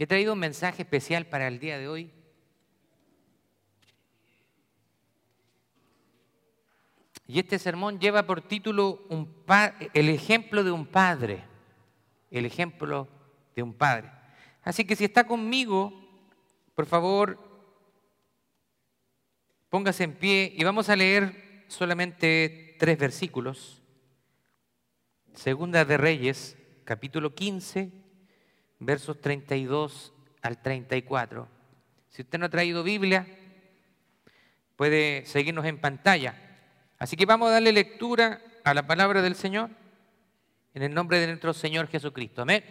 He traído un mensaje especial para el día de hoy. Y este sermón lleva por título El ejemplo de un padre. El ejemplo de un padre. Así que si está conmigo, por favor, póngase en pie y vamos a leer solamente tres versículos. Segunda de Reyes, capítulo 15, versos 32 al 34. Si usted no ha traído Biblia, puede seguirnos en pantalla. Así que vamos a darle lectura a la palabra del Señor en el nombre de nuestro Señor Jesucristo. Amén.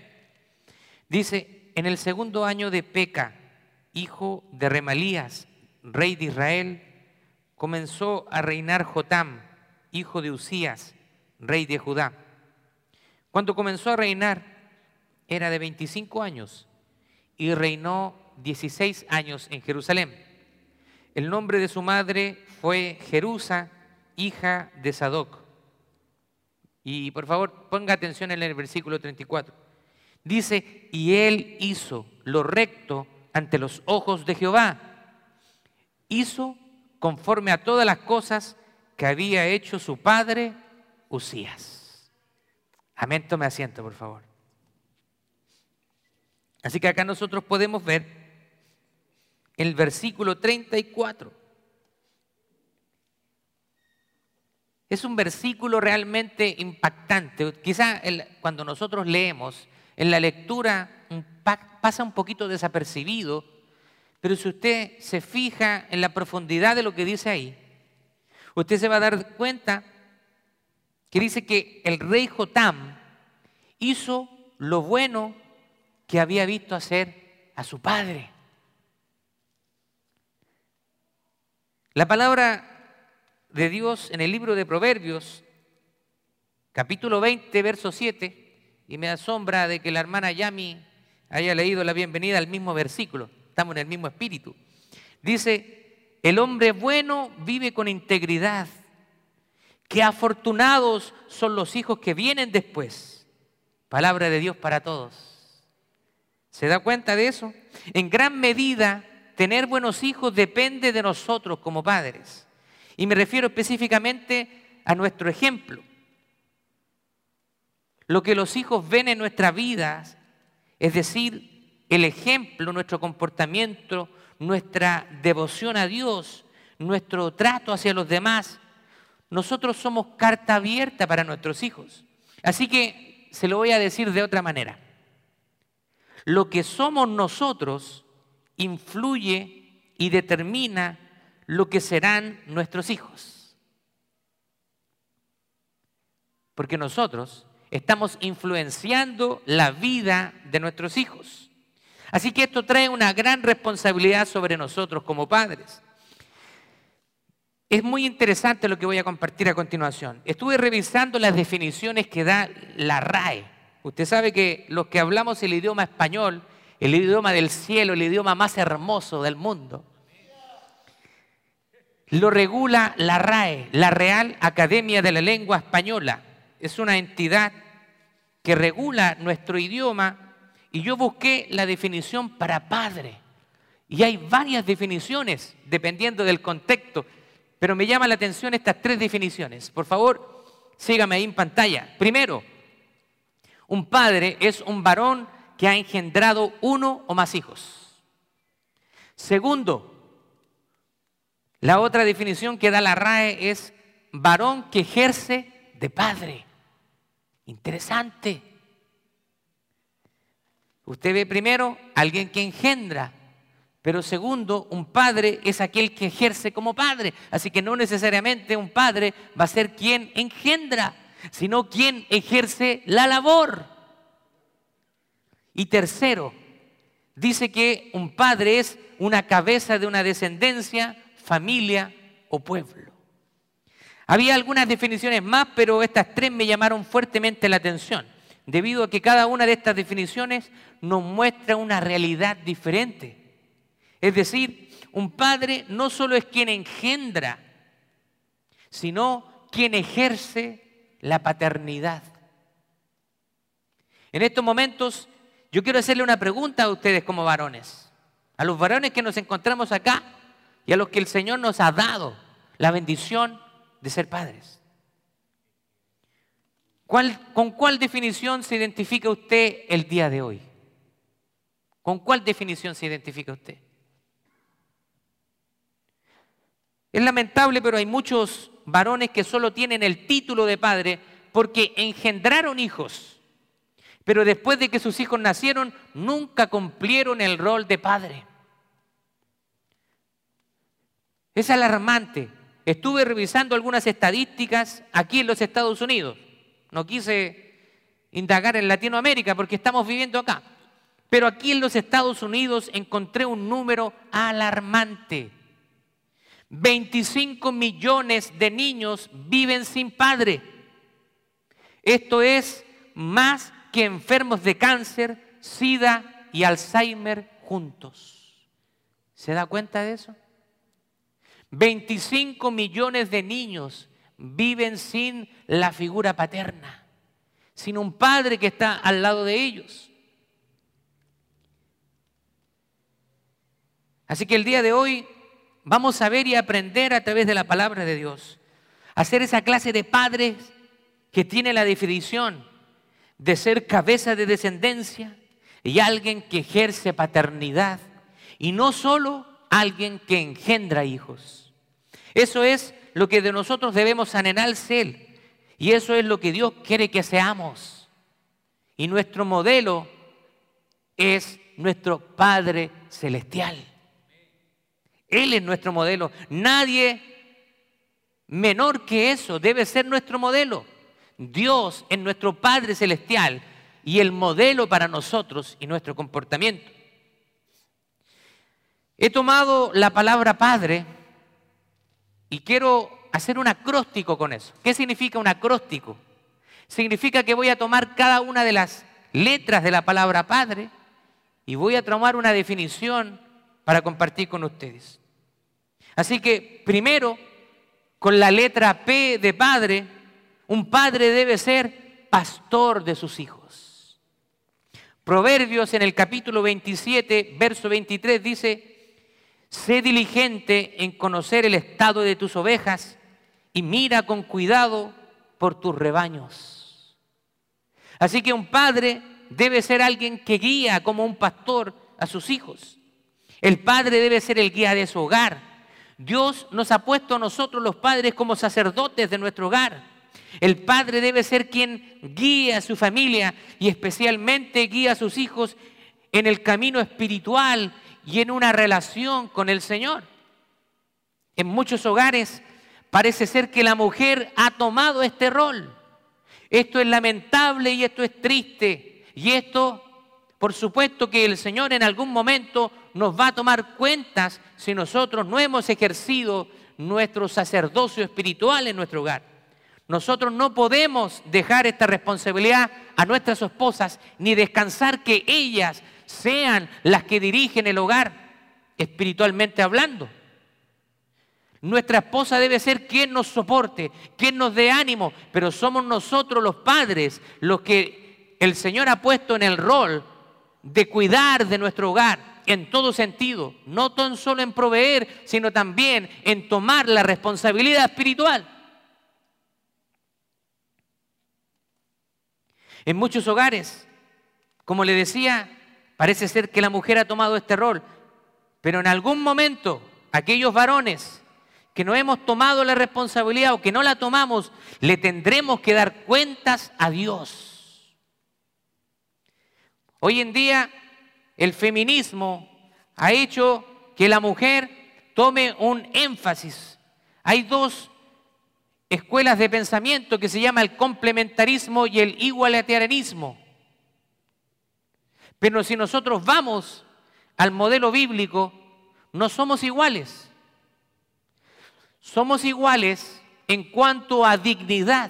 Dice, en el segundo año de Peca, hijo de Remalías, rey de Israel, comenzó a reinar Jotam, hijo de Usías, rey de Judá. Cuando comenzó a reinar, era de 25 años y reinó 16 años en Jerusalén. El nombre de su madre fue Jerusa, hija de Sadoc. Y por favor, ponga atención en el versículo 34. Dice, y él hizo lo recto ante los ojos de Jehová. Hizo conforme a todas las cosas que había hecho su padre Usías. Amén, tome asiento, por favor. Así que acá nosotros podemos ver el versículo 34. Es un versículo realmente impactante. Quizá cuando nosotros leemos, en la lectura pasa un poquito desapercibido, pero si usted se fija en la profundidad de lo que dice ahí, usted se va a dar cuenta que dice que el rey Jotam hizo lo bueno que había visto hacer a su padre. La palabra de Dios en el libro de Proverbios, capítulo 20, verso 7, y me asombra de que la hermana Yami haya leído la bienvenida al mismo versículo, estamos en el mismo espíritu. Dice, el hombre bueno vive con integridad, que afortunados son los hijos que vienen después. Palabra de Dios para todos. ¿Se da cuenta de eso? En gran medida, tener buenos hijos depende de nosotros como padres. Y me refiero específicamente a nuestro ejemplo. Lo que los hijos ven en nuestra vida, es decir, el ejemplo, nuestro comportamiento, nuestra devoción a Dios, nuestro trato hacia los demás, nosotros somos carta abierta para nuestros hijos. Así que se lo voy a decir de otra manera lo que somos nosotros influye y determina lo que serán nuestros hijos. Porque nosotros estamos influenciando la vida de nuestros hijos. Así que esto trae una gran responsabilidad sobre nosotros como padres. Es muy interesante lo que voy a compartir a continuación. Estuve revisando las definiciones que da la RAE Usted sabe que los que hablamos el idioma español, el idioma del cielo, el idioma más hermoso del mundo, lo regula la RAE, la Real Academia de la Lengua Española. Es una entidad que regula nuestro idioma y yo busqué la definición para padre. Y hay varias definiciones dependiendo del contexto, pero me llama la atención estas tres definiciones. Por favor, sígame ahí en pantalla. Primero, un padre es un varón que ha engendrado uno o más hijos. Segundo, la otra definición que da la RAE es varón que ejerce de padre. Interesante. Usted ve primero alguien que engendra, pero segundo, un padre es aquel que ejerce como padre. Así que no necesariamente un padre va a ser quien engendra sino quien ejerce la labor. Y tercero, dice que un padre es una cabeza de una descendencia, familia o pueblo. Había algunas definiciones más, pero estas tres me llamaron fuertemente la atención, debido a que cada una de estas definiciones nos muestra una realidad diferente. Es decir, un padre no solo es quien engendra, sino quien ejerce la paternidad. En estos momentos yo quiero hacerle una pregunta a ustedes como varones, a los varones que nos encontramos acá y a los que el Señor nos ha dado la bendición de ser padres. ¿Con cuál definición se identifica usted el día de hoy? ¿Con cuál definición se identifica usted? Es lamentable, pero hay muchos varones que solo tienen el título de padre porque engendraron hijos, pero después de que sus hijos nacieron, nunca cumplieron el rol de padre. Es alarmante. Estuve revisando algunas estadísticas aquí en los Estados Unidos. No quise indagar en Latinoamérica porque estamos viviendo acá. Pero aquí en los Estados Unidos encontré un número alarmante. 25 millones de niños viven sin padre. Esto es más que enfermos de cáncer, SIDA y Alzheimer juntos. ¿Se da cuenta de eso? 25 millones de niños viven sin la figura paterna, sin un padre que está al lado de ellos. Así que el día de hoy vamos a ver y aprender a través de la palabra de Dios, a ser esa clase de padres que tiene la definición de ser cabeza de descendencia y alguien que ejerce paternidad y no solo alguien que engendra hijos. Eso es lo que de nosotros debemos anhelar ser y eso es lo que Dios quiere que seamos. Y nuestro modelo es nuestro Padre Celestial. Él es nuestro modelo. Nadie menor que eso debe ser nuestro modelo. Dios es nuestro Padre Celestial y el modelo para nosotros y nuestro comportamiento. He tomado la palabra Padre y quiero hacer un acróstico con eso. ¿Qué significa un acróstico? Significa que voy a tomar cada una de las letras de la palabra Padre y voy a tomar una definición para compartir con ustedes. Así que primero, con la letra P de padre, un padre debe ser pastor de sus hijos. Proverbios en el capítulo 27, verso 23 dice, sé diligente en conocer el estado de tus ovejas y mira con cuidado por tus rebaños. Así que un padre debe ser alguien que guía como un pastor a sus hijos. El padre debe ser el guía de su hogar. Dios nos ha puesto a nosotros los padres como sacerdotes de nuestro hogar. El padre debe ser quien guía a su familia y especialmente guía a sus hijos en el camino espiritual y en una relación con el Señor. En muchos hogares parece ser que la mujer ha tomado este rol. Esto es lamentable y esto es triste. Y esto por supuesto que el Señor en algún momento nos va a tomar cuentas si nosotros no hemos ejercido nuestro sacerdocio espiritual en nuestro hogar. Nosotros no podemos dejar esta responsabilidad a nuestras esposas ni descansar que ellas sean las que dirigen el hogar espiritualmente hablando. Nuestra esposa debe ser quien nos soporte, quien nos dé ánimo, pero somos nosotros los padres los que el Señor ha puesto en el rol de cuidar de nuestro hogar en todo sentido, no tan solo en proveer, sino también en tomar la responsabilidad espiritual. En muchos hogares, como le decía, parece ser que la mujer ha tomado este rol, pero en algún momento aquellos varones que no hemos tomado la responsabilidad o que no la tomamos, le tendremos que dar cuentas a Dios. Hoy en día el feminismo ha hecho que la mujer tome un énfasis. Hay dos escuelas de pensamiento que se llama el complementarismo y el igualitarianismo. Pero si nosotros vamos al modelo bíblico, no somos iguales. Somos iguales en cuanto a dignidad,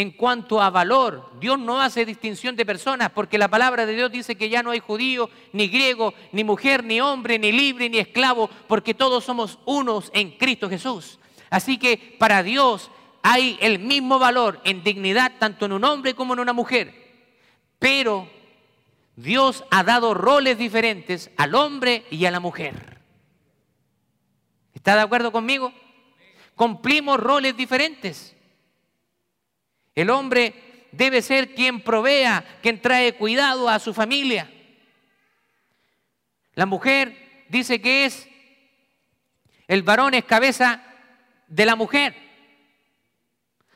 en cuanto a valor. Dios no hace distinción de personas porque la palabra de Dios dice que ya no hay judío, ni griego, ni mujer, ni hombre, ni libre, ni esclavo, porque todos somos unos en Cristo Jesús. Así que para Dios hay el mismo valor en dignidad tanto en un hombre como en una mujer. Pero Dios ha dado roles diferentes al hombre y a la mujer. ¿Está de acuerdo conmigo? Cumplimos roles diferentes. El hombre debe ser quien provea, quien trae cuidado a su familia. La mujer dice que es, el varón es cabeza de la mujer.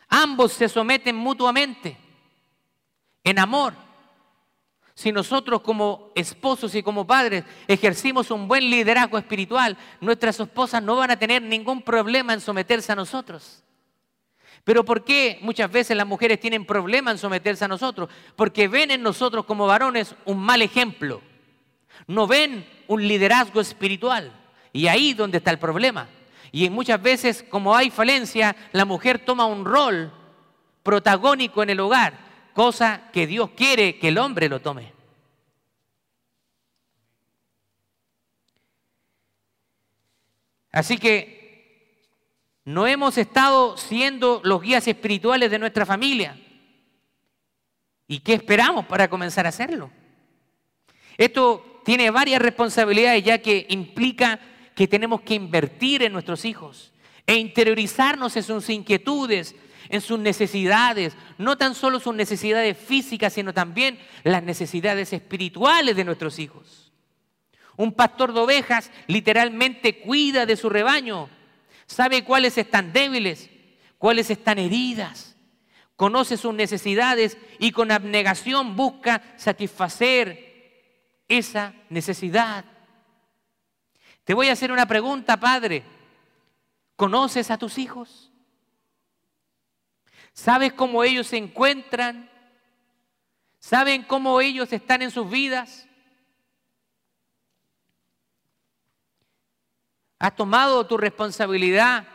Ambos se someten mutuamente en amor. Si nosotros como esposos y como padres ejercimos un buen liderazgo espiritual, nuestras esposas no van a tener ningún problema en someterse a nosotros. Pero ¿por qué muchas veces las mujeres tienen problema en someterse a nosotros? Porque ven en nosotros como varones un mal ejemplo. No ven un liderazgo espiritual. Y ahí es donde está el problema. Y muchas veces, como hay falencia, la mujer toma un rol protagónico en el hogar cosa que Dios quiere que el hombre lo tome. Así que no hemos estado siendo los guías espirituales de nuestra familia. ¿Y qué esperamos para comenzar a hacerlo? Esto tiene varias responsabilidades ya que implica que tenemos que invertir en nuestros hijos e interiorizarnos en sus inquietudes, en sus necesidades, no tan solo sus necesidades físicas, sino también las necesidades espirituales de nuestros hijos. Un pastor de ovejas literalmente cuida de su rebaño, sabe cuáles están débiles, cuáles están heridas, conoce sus necesidades y con abnegación busca satisfacer esa necesidad. Te voy a hacer una pregunta, Padre. ¿Conoces a tus hijos? ¿Sabes cómo ellos se encuentran? ¿Saben cómo ellos están en sus vidas? ¿Has tomado tu responsabilidad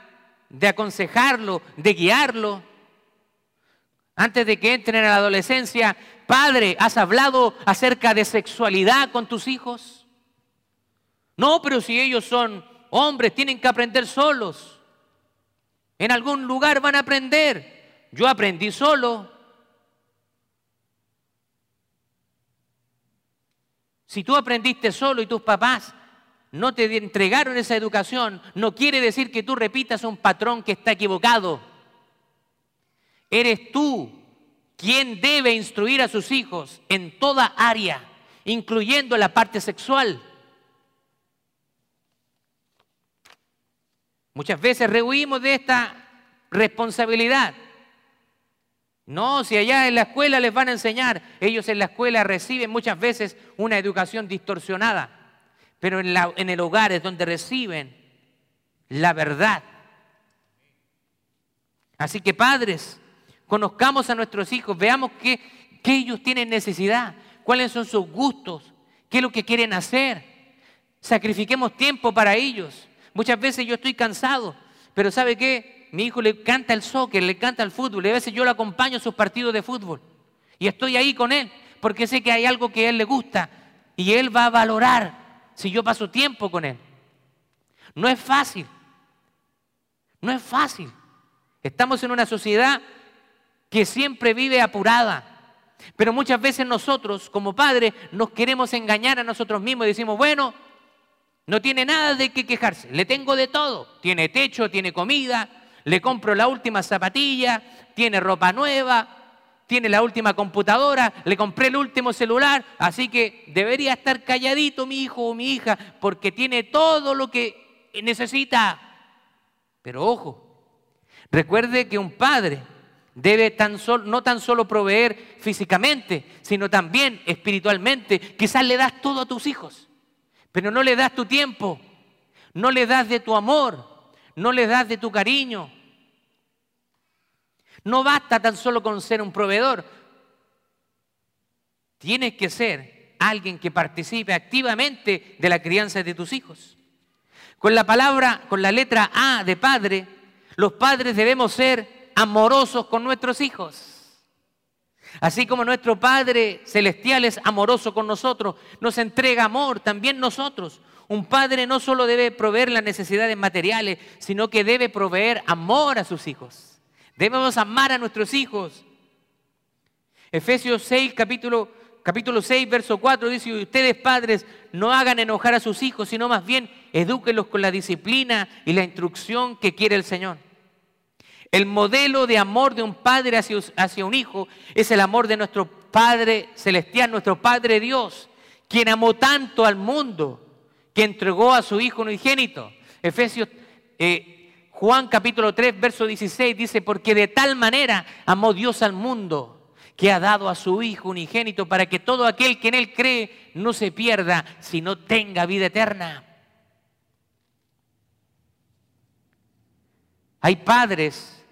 de aconsejarlo, de guiarlo? Antes de que entren a la adolescencia, padre, ¿has hablado acerca de sexualidad con tus hijos? No, pero si ellos son hombres, tienen que aprender solos. En algún lugar van a aprender. Yo aprendí solo. Si tú aprendiste solo y tus papás no te entregaron esa educación, no quiere decir que tú repitas un patrón que está equivocado. Eres tú quien debe instruir a sus hijos en toda área, incluyendo la parte sexual. Muchas veces rehuimos de esta responsabilidad. No, si allá en la escuela les van a enseñar, ellos en la escuela reciben muchas veces una educación distorsionada, pero en, el hogar es donde reciben la verdad. Así que padres, conozcamos a nuestros hijos, veamos qué, qué ellos tienen necesidad, cuáles son sus gustos, qué es lo que quieren hacer. Sacrifiquemos tiempo para ellos. Muchas veces yo estoy cansado, pero ¿sabe qué? mi hijo le canta el soccer, le canta el fútbol, y a veces yo lo acompaño a sus partidos de fútbol. Y estoy ahí con él, porque sé que hay algo que a él le gusta y él va a valorar si yo paso tiempo con él. No es fácil, no es fácil. Estamos en una sociedad que siempre vive apurada, pero muchas veces nosotros como padres nos queremos engañar a nosotros mismos y decimos, bueno, no tiene nada de qué quejarse, le tengo de todo, tiene techo, tiene comida, le compro la última zapatilla, tiene ropa nueva, tiene la última computadora, le compré el último celular, así que debería estar calladito mi hijo o mi hija porque tiene todo lo que necesita. Pero ojo, recuerde que un padre debe tan no tan solo proveer físicamente, sino también espiritualmente. Quizás le das todo a tus hijos, pero no le das tu tiempo, no le das de tu amor, no le das de tu cariño. No basta tan solo con ser un proveedor. Tienes que ser alguien que participe activamente de la crianza de tus hijos. Con la palabra, con la letra A de padre, los padres debemos ser amorosos con nuestros hijos. Así como nuestro Padre Celestial es amoroso con nosotros, nos entrega amor, también nosotros. Un padre no solo debe proveer las necesidades materiales, sino que debe proveer amor a sus hijos. Debemos amar a nuestros hijos. Efesios 6, capítulo capítulo 6, verso 4 dice, ustedes padres no hagan enojar a sus hijos, sino más bien edúquenlos con la disciplina y la instrucción que quiere el Señor. El modelo de amor de un padre hacia, hacia un hijo es el amor de nuestro Padre Celestial, nuestro Padre Dios, quien amó tanto al mundo que entregó a su Hijo unigénito. Efesios, eh, Juan capítulo 3, verso 16 dice, porque de tal manera amó Dios al mundo que ha dado a su Hijo unigénito para que todo aquel que en Él cree no se pierda, sino tenga vida eterna. Hay padres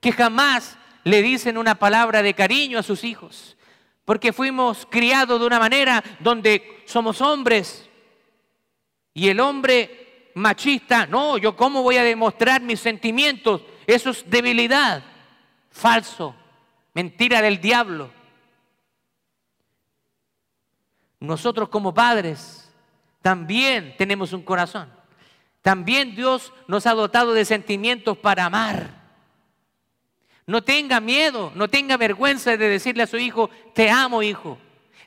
que jamás le dicen una palabra de cariño a sus hijos, porque fuimos criados de una manera donde somos hombres y el hombre machista, no, yo cómo voy a demostrar mis sentimientos, eso es debilidad, falso mentira del diablo. Nosotros como padres también tenemos un corazón. También Dios nos ha dotado de sentimientos para amar. No tenga miedo, no tenga vergüenza de decirle a su hijo, te amo hijo,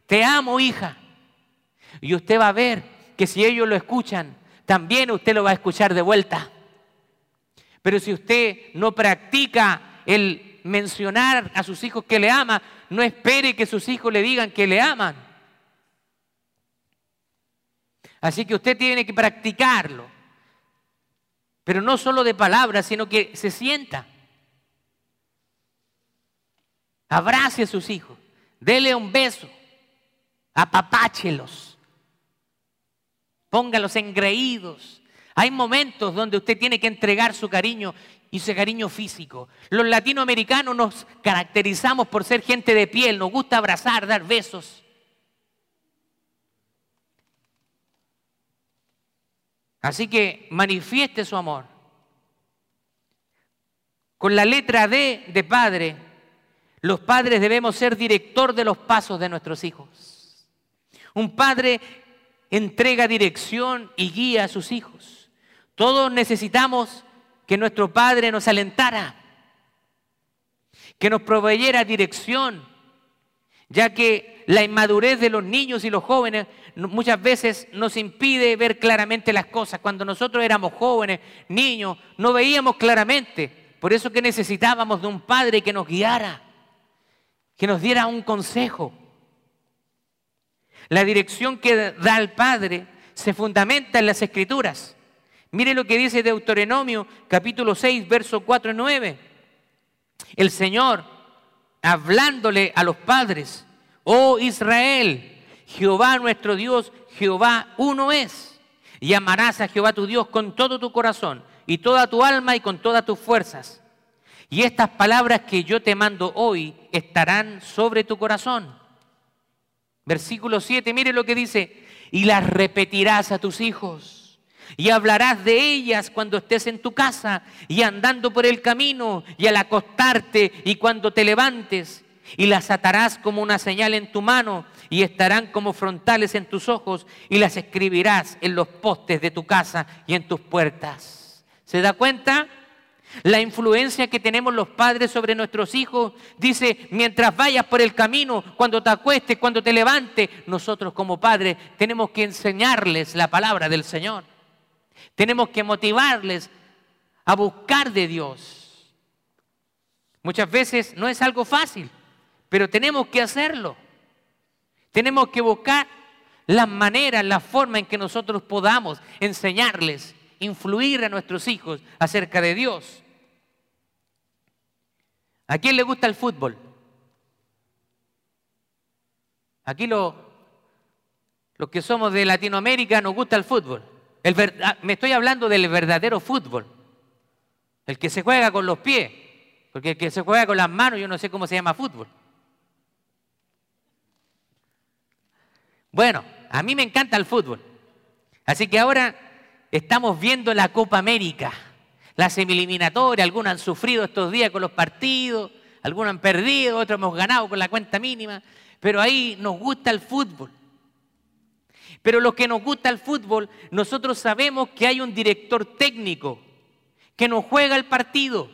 te amo hija. Y usted va a ver que si ellos lo escuchan, también usted lo va a escuchar de vuelta. Pero si usted no practica el mencionar a sus hijos que le ama, no espere que sus hijos le digan que le aman. Así que usted tiene que practicarlo. Pero no solo de palabras, sino que se sienta. Abrace a sus hijos. Dele un beso. Apapáchelos. Póngalos engreídos. Hay momentos donde usted tiene que entregar su cariño y ese cariño físico. Los latinoamericanos nos caracterizamos por ser gente de piel, nos gusta abrazar, dar besos. Así que manifieste su amor. Con la letra D de padre, los padres debemos ser director de los pasos de nuestros hijos. Un padre entrega dirección y guía a sus hijos. Todos necesitamos que nuestro Padre nos alentara, que nos proveyera dirección, ya que la inmadurez de los niños y los jóvenes muchas veces nos impide ver claramente las cosas. Cuando nosotros éramos jóvenes, niños, no veíamos claramente. Por eso que necesitábamos de un padre que nos guiara, que nos diera un consejo. La dirección que da el Padre se fundamenta en las Escrituras. Mire lo que dice Deuteronomio capítulo 6, verso 4 y 9. El Señor, hablándole a los padres, oh Israel, Jehová nuestro Dios, Jehová uno es. Y amarás a Jehová tu Dios con todo tu corazón y toda tu alma y con todas tus fuerzas. Y estas palabras que yo te mando hoy estarán sobre tu corazón. Versículo 7, mire lo que dice, y las repetirás a tus hijos y hablarás de ellas cuando estés en tu casa y andando por el camino y al acostarte y cuando te levantes. Y las atarás como una señal en tu mano y estarán como frontales en tus ojos y las escribirás en los postes de tu casa y en tus puertas. ¿Se da cuenta? La influencia que tenemos los padres sobre nuestros hijos dice, mientras vayas por el camino, cuando te acuestes, cuando te levantes, nosotros como padres tenemos que enseñarles la palabra del Señor. Tenemos que motivarles a buscar de Dios. Muchas veces no es algo fácil, pero tenemos que hacerlo. Tenemos que buscar las maneras, la forma en que nosotros podamos enseñarles, influir a nuestros hijos acerca de Dios. ¿A quién le gusta el fútbol? Aquí los que somos de Latinoamérica nos gusta el fútbol. Ah, me estoy hablando del verdadero fútbol, el que se juega con los pies, porque el que se juega con las manos yo no sé cómo se llama fútbol. Bueno, a mí me encanta el fútbol, así que ahora estamos viendo la Copa América, la semi-eliminatoria, algunos han sufrido estos días con los partidos, algunos han perdido, otros hemos ganado con la cuenta mínima, pero ahí nos gusta el fútbol. Pero los que nos gusta el fútbol, nosotros sabemos que hay un director técnico que nos juega el partido.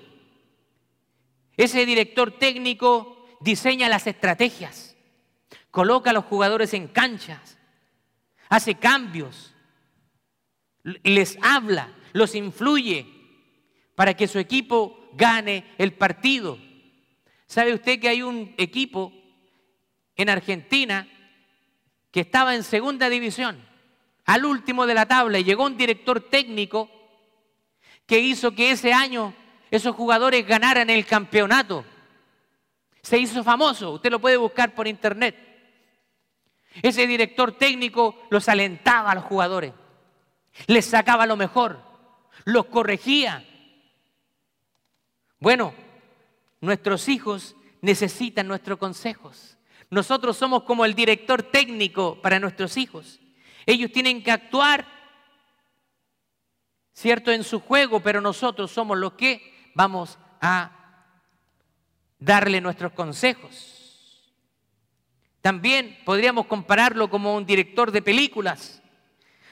Ese director técnico diseña las estrategias. coloca a los jugadores en canchas, hace cambios, les habla, los influye para que su equipo gane el partido. ¿Sabe usted que hay un equipo en Argentina que estaba en segunda división, al último de la tabla, y llegó un director técnico que hizo que ese año esos jugadores ganaran el campeonato? Se hizo famoso, usted lo puede buscar por internet. Ese director técnico los alentaba a los jugadores, les sacaba lo mejor, los corregía. Bueno, nuestros hijos necesitan nuestros consejos. Nosotros somos como el director técnico para nuestros hijos. Ellos tienen que actuar, ¿cierto?, en su juego, pero nosotros somos los que vamos a darle nuestros consejos. También podríamos compararlo como un director de películas.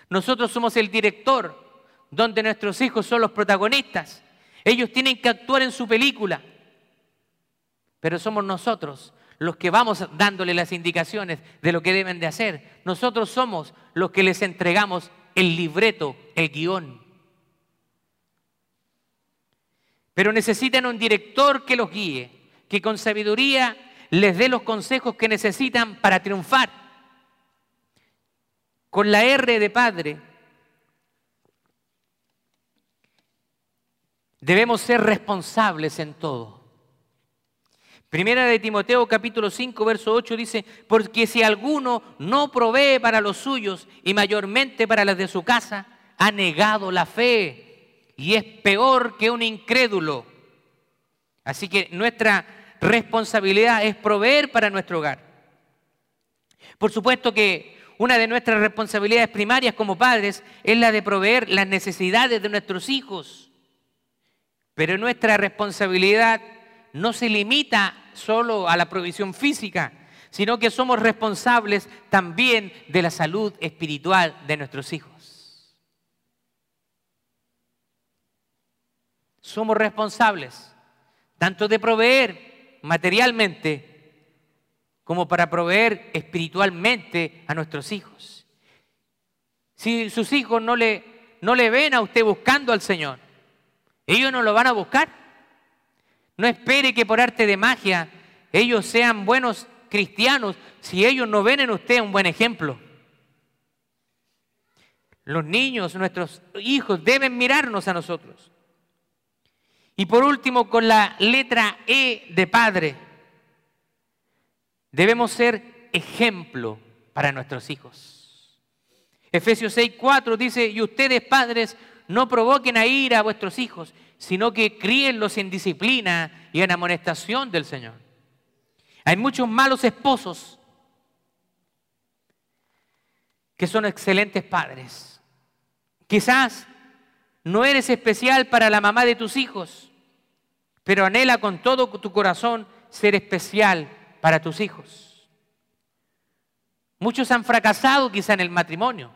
Nosotros somos el director donde nuestros hijos son los protagonistas. Ellos tienen que actuar en su película, pero somos nosotros los que vamos dándole las indicaciones de lo que deben de hacer. Nosotros somos los que les entregamos el libreto, el guion. Pero necesitan un director que los guíe, que con sabiduría les dé los consejos que necesitan para triunfar. Con la R de Padre, debemos ser responsables en todo. Primera de Timoteo capítulo 5 verso 8 dice, porque si alguno no provee para los suyos y mayormente para las de su casa, ha negado la fe y es peor que un incrédulo. Así que nuestra responsabilidad es proveer para nuestro hogar. Por supuesto que una de nuestras responsabilidades primarias como padres es la de proveer las necesidades de nuestros hijos. Pero nuestra responsabilidad no se limita solo a la provisión física, sino que somos responsables también de la salud espiritual de nuestros hijos. Somos responsables tanto de proveer materialmente como para proveer espiritualmente a nuestros hijos. Si sus hijos no le, no le ven a usted buscando al Señor, ellos no lo van a buscar. No espere que por arte de magia ellos sean buenos cristianos si ellos no ven en usted un buen ejemplo. Los niños, nuestros hijos, deben mirarnos a nosotros. Y por último, con la letra E de padre, debemos ser ejemplo para nuestros hijos. Efesios 6, 4 dice, y ustedes padres no provoquen a ira a vuestros hijos, sino que críenlos en disciplina y en amonestación del Señor. Hay muchos malos esposos que son excelentes padres. Quizás no eres especial para la mamá de tus hijos, pero anhela con todo tu corazón ser especial para tus hijos. Muchos han fracasado quizá en el matrimonio,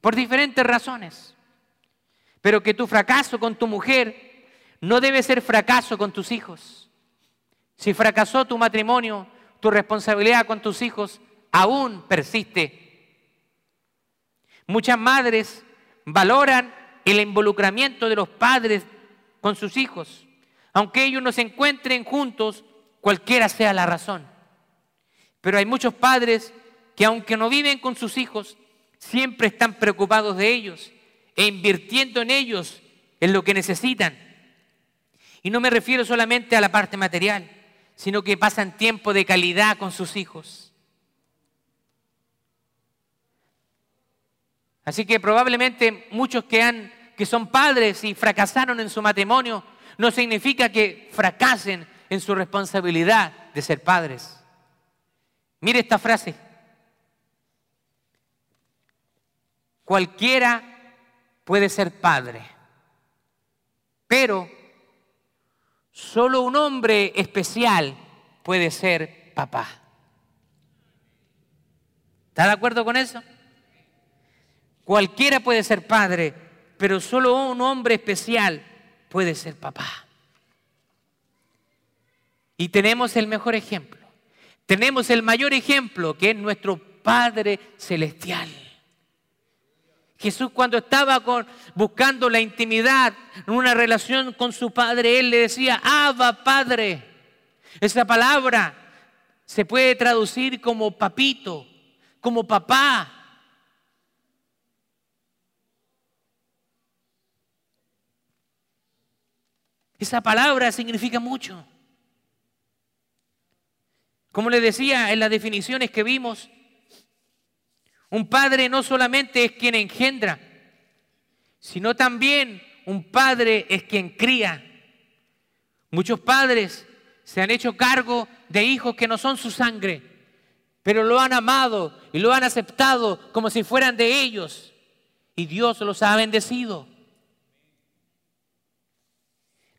por diferentes razones, pero que tu fracaso con tu mujer no debe ser fracaso con tus hijos. Si fracasó tu matrimonio, tu responsabilidad con tus hijos aún persiste. Muchas madres valoran el involucramiento de los padres con sus hijos, aunque ellos no se encuentren juntos, cualquiera sea la razón. Pero hay muchos padres que aunque no viven con sus hijos, siempre están preocupados de ellos e invirtiendo en ellos en lo que necesitan. Y no me refiero solamente a la parte material, sino que pasan tiempo de calidad con sus hijos. Así que probablemente muchos que, han, que son padres y fracasaron en su matrimonio, no significa que fracasen en su responsabilidad de ser padres. Mire esta frase. Cualquiera puede ser padre, pero solo un hombre especial puede ser papá. ¿Está de acuerdo con eso? Cualquiera puede ser padre, pero solo un hombre especial puede ser papá. Y tenemos el mejor ejemplo. tenemos el mayor ejemplo, que es nuestro Padre Celestial. Jesús cuando estaba buscando la intimidad, una relación con su Padre, Él le decía, Abba Padre. Esa palabra se puede traducir como papito, como papá. Esa palabra significa mucho. Como le decía en las definiciones que vimos, un padre no solamente es quien engendra, sino también un padre es quien cría. Muchos padres se han hecho cargo de hijos que no son su sangre, pero lo han amado y lo han aceptado como si fueran de ellos. Y Dios los ha bendecido.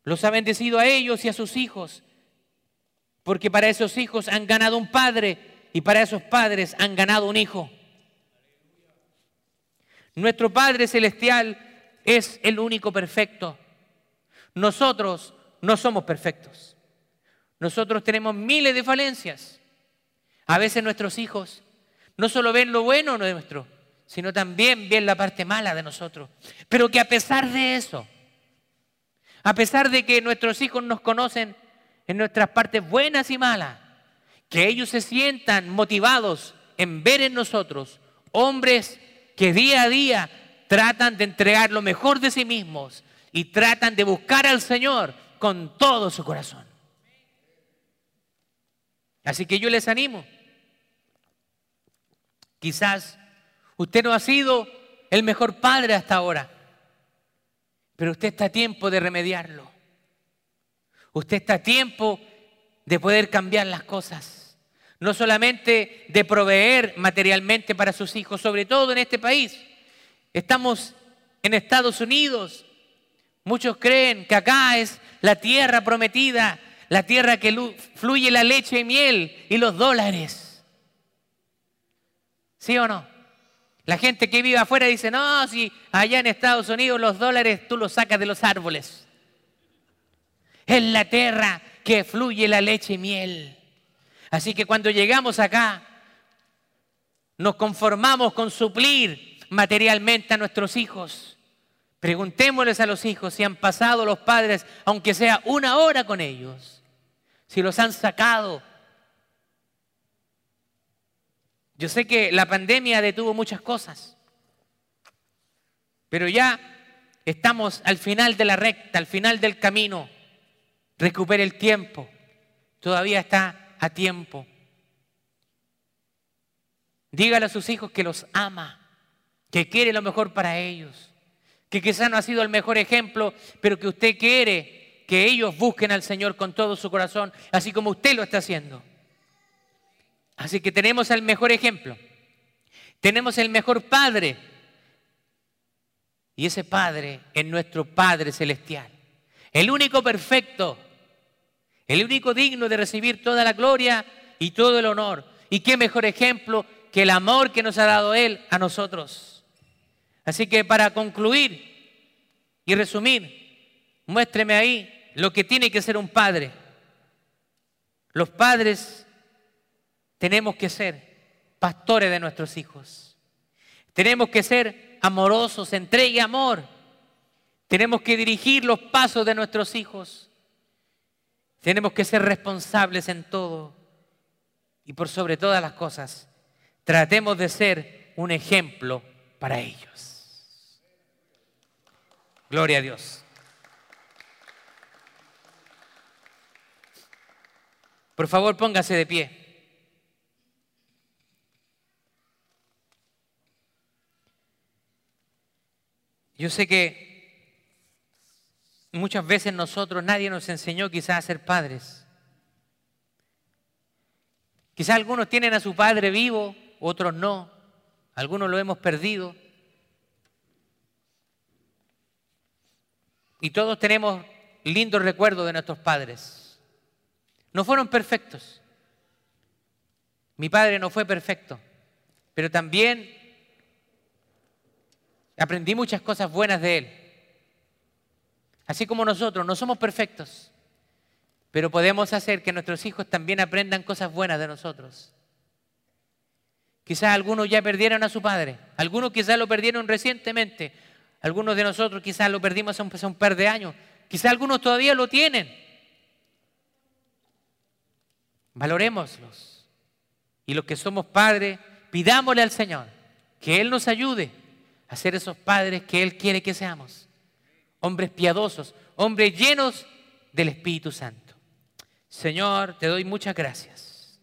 Los ha bendecido a ellos y a sus hijos, porque para esos hijos han ganado un padre y para esos padres han ganado un hijo. Nuestro Padre Celestial es el único perfecto. Nosotros no somos perfectos. Nosotros tenemos miles de falencias. A veces nuestros hijos no solo ven lo bueno nuestro, sino también ven la parte mala de nosotros. Pero que a pesar de eso, a pesar de que nuestros hijos nos conocen en nuestras partes buenas y malas, que ellos se sientan motivados en ver en nosotros hombres que día a día tratan de entregar lo mejor de sí mismos y tratan de buscar al Señor con todo su corazón. Así que yo les animo. Quizás usted no ha sido el mejor padre hasta ahora, pero usted está a tiempo de remediarlo. Usted está a tiempo de poder cambiar las cosas no solamente de proveer materialmente para sus hijos, sobre todo en este país. Estamos en Estados Unidos. Muchos creen que acá es la tierra prometida, la tierra que fluye la leche y miel y los dólares. ¿Sí o no? La gente que vive afuera dice, no, si allá en Estados Unidos los dólares tú los sacas de los árboles. Es la tierra que fluye la leche y miel. Así que cuando llegamos acá, nos conformamos con suplir materialmente a nuestros hijos. Preguntémosles a los hijos si han pasado los padres, aunque sea una hora con ellos, si los han sacado. Yo sé que la pandemia detuvo muchas cosas, pero ya estamos al final de la recta, al final del camino. Recupere el tiempo. Todavía está a tiempo. Dígale a sus hijos que los ama, que quiere lo mejor para ellos, que quizá no ha sido el mejor ejemplo, pero que usted quiere que ellos busquen al Señor con todo su corazón, así como usted lo está haciendo. Así que tenemos el mejor ejemplo, tenemos el mejor Padre, y ese Padre es nuestro Padre Celestial, el único perfecto el único digno de recibir toda la gloria y todo el honor. Y qué mejor ejemplo que el amor que nos ha dado Él a nosotros. Así que para concluir y resumir, muéstreme ahí lo que tiene que ser un padre. Los padres tenemos que ser pastores de nuestros hijos. Tenemos que ser amorosos, entregue amor. Tenemos que dirigir los pasos de nuestros hijos. Tenemos que ser responsables en todo y por sobre todas las cosas, tratemos de ser un ejemplo para ellos. Gloria a Dios. Por favor, póngase de pie. Yo sé que Muchas veces nosotros, nadie nos enseñó quizás a ser padres. Quizás algunos tienen a su padre vivo, otros no. Algunos lo hemos perdido. Y todos tenemos lindos recuerdos de nuestros padres. No fueron perfectos. Mi padre no fue perfecto, pero también aprendí muchas cosas buenas de él. Así como nosotros no somos perfectos, Pero podemos hacer que nuestros hijos también aprendan cosas buenas de nosotros. Quizás algunos ya perdieron a su padre, algunos quizás lo perdieron recientemente, algunos de nosotros quizás lo perdimos hace un, par de años, quizás algunos todavía lo tienen. Valorémoslos. Y los que somos padres, pidámosle al Señor que Él nos ayude a ser esos padres que Él quiere que seamos. Hombres piadosos, hombres llenos del Espíritu Santo. Señor, te doy muchas gracias.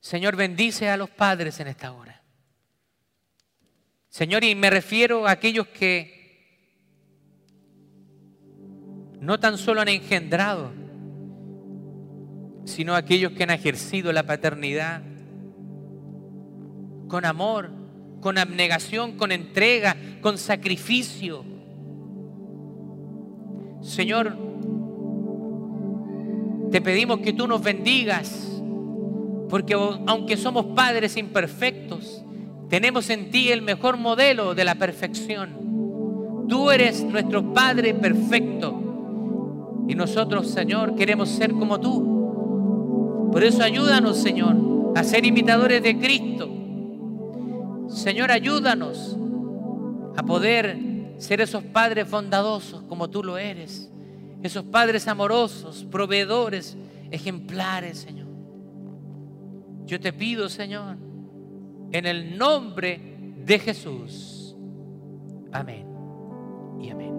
Señor, bendice a los padres en esta hora. Señor, y me refiero a aquellos que no tan solo han engendrado, sino a aquellos que han ejercido la paternidad con amor, con abnegación, con entrega, con sacrificio. Señor, te pedimos que tú nos bendigas, porque aunque somos padres imperfectos, tenemos en ti el mejor modelo de la perfección. Tú eres nuestro Padre perfecto y nosotros, Señor, queremos ser como tú. Por eso ayúdanos, Señor, a ser imitadores de Cristo. Señor, ayúdanos a poder ser esos padres bondadosos como tú lo eres esos padres amorosos, proveedores, ejemplares, Señor. Yo te pido, Señor, en el nombre de Jesús. Amén y amén.